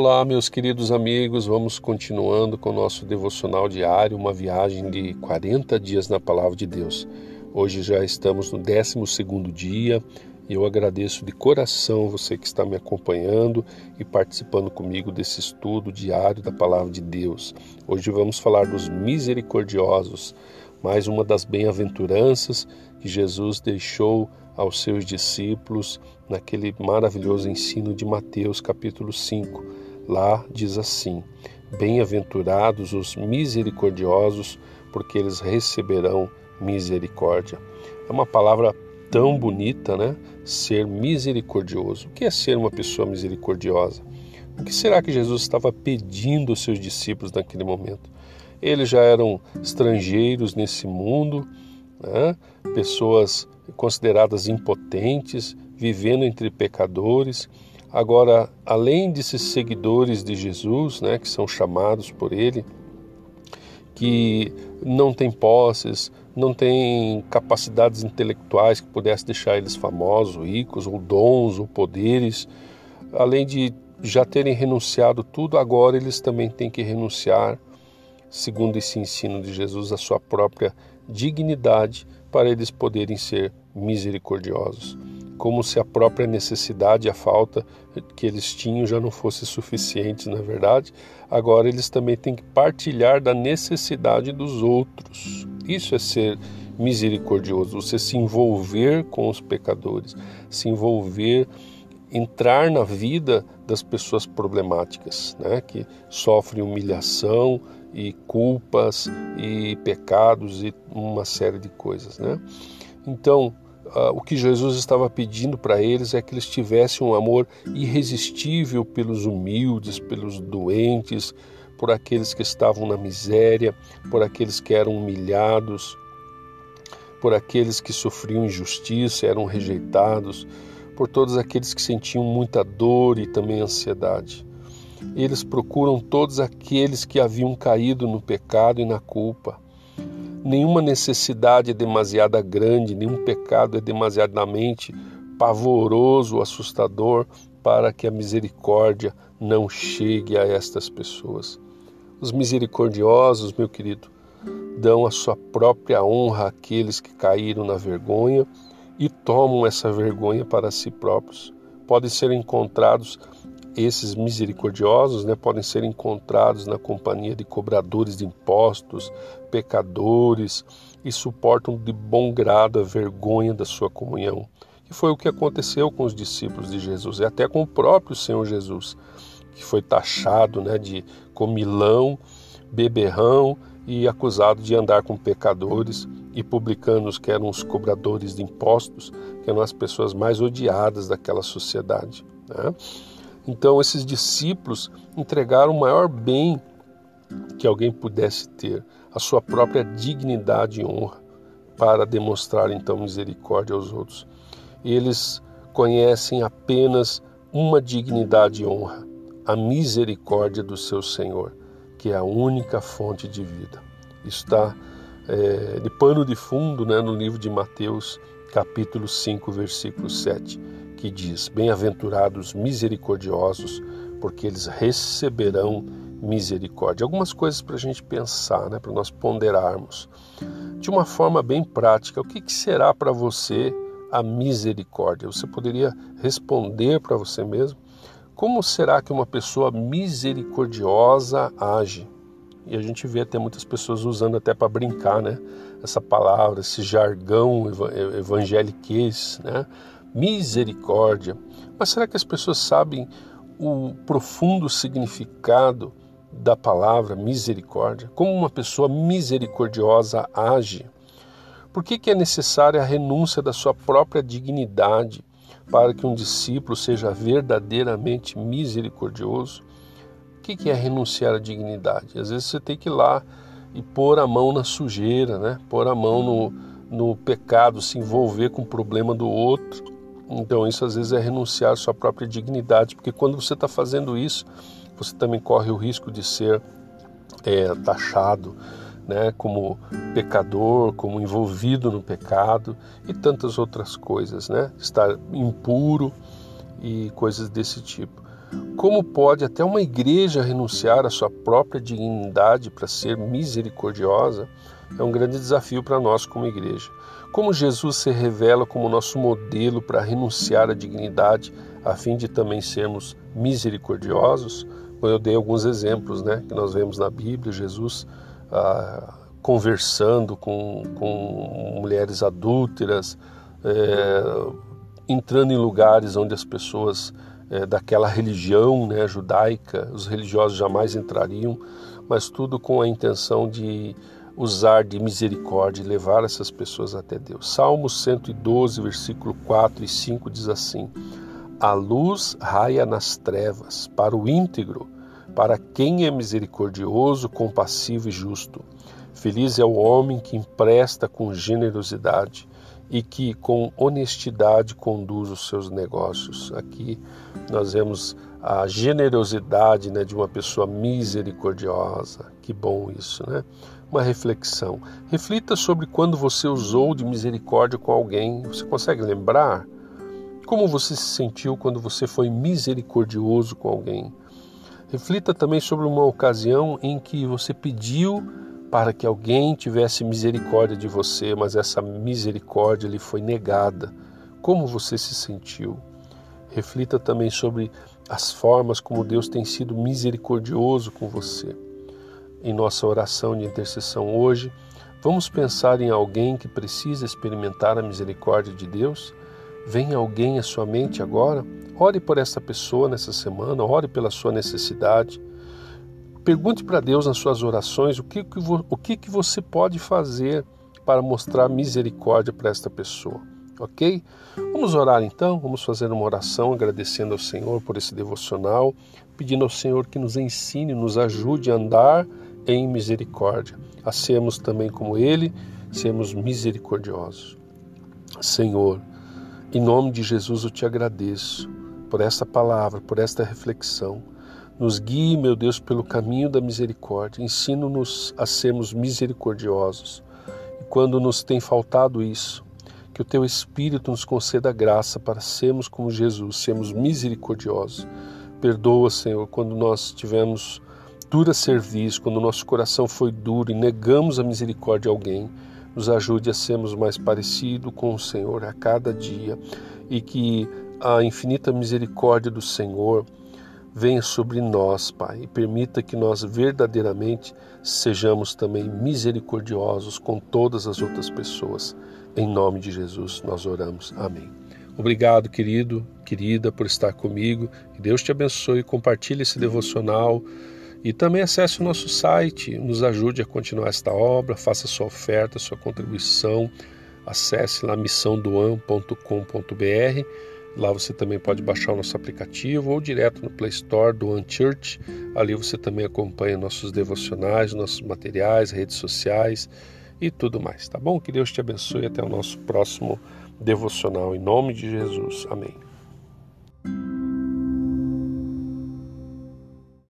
Olá, meus queridos amigos, vamos continuando com o nosso devocional diário, uma viagem de 40 dias na Palavra de Deus. Hoje já estamos no 12 dia e eu agradeço de coração você que está me acompanhando e participando comigo desse estudo diário da Palavra de Deus. Hoje vamos falar dos misericordiosos, mais uma das bem-aventuranças que Jesus deixou aos seus discípulos naquele maravilhoso ensino de Mateus, capítulo 5. Lá diz assim: Bem-aventurados os misericordiosos, porque eles receberão misericórdia. É uma palavra tão bonita, né? Ser misericordioso. O que é ser uma pessoa misericordiosa? O que será que Jesus estava pedindo aos seus discípulos naquele momento? Eles já eram estrangeiros nesse mundo, né? pessoas consideradas impotentes, vivendo entre pecadores. Agora, além desses seguidores de Jesus, né, que são chamados por ele, que não têm posses, não têm capacidades intelectuais que pudesse deixar eles famosos, ricos, ou dons, ou poderes, além de já terem renunciado tudo, agora eles também têm que renunciar, segundo esse ensino de Jesus, a sua própria dignidade para eles poderem ser misericordiosos, como se a própria necessidade e a falta que eles tinham já não fosse suficiente, na verdade. Agora eles também têm que partilhar da necessidade dos outros. Isso é ser misericordioso, você se envolver com os pecadores, se envolver entrar na vida das pessoas problemáticas, né, que sofrem humilhação e culpas e pecados e uma série de coisas, né? Então, uh, o que Jesus estava pedindo para eles é que eles tivessem um amor irresistível pelos humildes, pelos doentes, por aqueles que estavam na miséria, por aqueles que eram humilhados, por aqueles que sofriam injustiça, eram rejeitados, por todos aqueles que sentiam muita dor e também ansiedade. Eles procuram todos aqueles que haviam caído no pecado e na culpa Nenhuma necessidade é demasiada grande, nenhum pecado é demasiadamente pavoroso assustador para que a misericórdia não chegue a estas pessoas. Os misericordiosos, meu querido, dão a sua própria honra àqueles que caíram na vergonha e tomam essa vergonha para si próprios. Podem ser encontrados esses misericordiosos né, podem ser encontrados na companhia de cobradores de impostos, pecadores e suportam de bom grado a vergonha da sua comunhão. E foi o que aconteceu com os discípulos de Jesus e até com o próprio Senhor Jesus, que foi taxado né, de comilão, beberrão e acusado de andar com pecadores e publicanos, que eram os cobradores de impostos, que eram as pessoas mais odiadas daquela sociedade. Né? Então, esses discípulos entregaram o maior bem que alguém pudesse ter, a sua própria dignidade e honra, para demonstrar então misericórdia aos outros. Eles conhecem apenas uma dignidade e honra, a misericórdia do seu Senhor, que é a única fonte de vida. Está é, de pano de fundo né, no livro de Mateus, capítulo 5, versículo 7 que diz: Bem-aventurados misericordiosos, porque eles receberão misericórdia. Algumas coisas para a gente pensar, né, para nós ponderarmos. De uma forma bem prática, o que, que será para você a misericórdia? Você poderia responder para você mesmo? Como será que uma pessoa misericordiosa age? E a gente vê até muitas pessoas usando até para brincar, né? Essa palavra, esse jargão evangeliquez, né? Misericórdia. Mas será que as pessoas sabem o profundo significado da palavra misericórdia? Como uma pessoa misericordiosa age? Por que, que é necessária a renúncia da sua própria dignidade para que um discípulo seja verdadeiramente misericordioso? O que, que é renunciar à dignidade? Às vezes você tem que ir lá e pôr a mão na sujeira, né? pôr a mão no, no pecado, se envolver com o problema do outro então, isso às vezes é renunciar à sua própria dignidade, porque quando você está fazendo isso, você também corre o risco de ser é, taxado né, como pecador, como envolvido no pecado e tantas outras coisas, né? estar impuro e coisas desse tipo. Como pode até uma igreja renunciar à sua própria dignidade para ser misericordiosa? É um grande desafio para nós como igreja. Como Jesus se revela como nosso modelo para renunciar à dignidade a fim de também sermos misericordiosos? Eu dei alguns exemplos né, que nós vemos na Bíblia, Jesus ah, conversando com, com mulheres adúlteras, é, entrando em lugares onde as pessoas é, daquela religião né, judaica, os religiosos jamais entrariam, mas tudo com a intenção de usar de misericórdia e levar essas pessoas até Deus. Salmo 112, versículo 4 e 5 diz assim: A luz raia nas trevas para o íntegro, para quem é misericordioso, compassivo e justo. Feliz é o homem que empresta com generosidade e que com honestidade conduz os seus negócios. Aqui nós vemos a generosidade né, de uma pessoa misericordiosa. Que bom isso, né? Uma reflexão. Reflita sobre quando você usou de misericórdia com alguém. Você consegue lembrar? Como você se sentiu quando você foi misericordioso com alguém? Reflita também sobre uma ocasião em que você pediu para que alguém tivesse misericórdia de você, mas essa misericórdia lhe foi negada. Como você se sentiu? Reflita também sobre as formas como Deus tem sido misericordioso com você. Em nossa oração de intercessão hoje, vamos pensar em alguém que precisa experimentar a misericórdia de Deus? Vem alguém à sua mente agora? Ore por essa pessoa nessa semana, ore pela sua necessidade. Pergunte para Deus nas suas orações o que, o que, que você pode fazer para mostrar misericórdia para esta pessoa. Ok? Vamos orar então, vamos fazer uma oração agradecendo ao Senhor por esse devocional, pedindo ao Senhor que nos ensine, nos ajude a andar em misericórdia, a sermos também como Ele, sermos misericordiosos. Senhor, em nome de Jesus eu te agradeço por esta palavra, por esta reflexão. Nos guie, meu Deus, pelo caminho da misericórdia. Ensina-nos a sermos misericordiosos. E quando nos tem faltado isso, que o teu Espírito nos conceda graça para sermos como Jesus, sermos misericordiosos. Perdoa, Senhor, quando nós tivemos dura serviço, quando nosso coração foi duro e negamos a misericórdia a alguém. Nos ajude a sermos mais parecidos com o Senhor a cada dia e que a infinita misericórdia do Senhor venha sobre nós, Pai, e permita que nós verdadeiramente sejamos também misericordiosos com todas as outras pessoas. Em nome de Jesus nós oramos. Amém. Obrigado, querido, querida, por estar comigo. Que Deus te abençoe. Compartilhe esse devocional e também acesse o nosso site, nos ajude a continuar esta obra, faça sua oferta, sua contribuição. Acesse lá missãodoam.com.br Lá você também pode baixar o nosso aplicativo ou direto no Play Store do Unchurch. Ali você também acompanha nossos devocionais, nossos materiais, redes sociais e tudo mais, tá bom? Que Deus te abençoe até o nosso próximo devocional. Em nome de Jesus. Amém.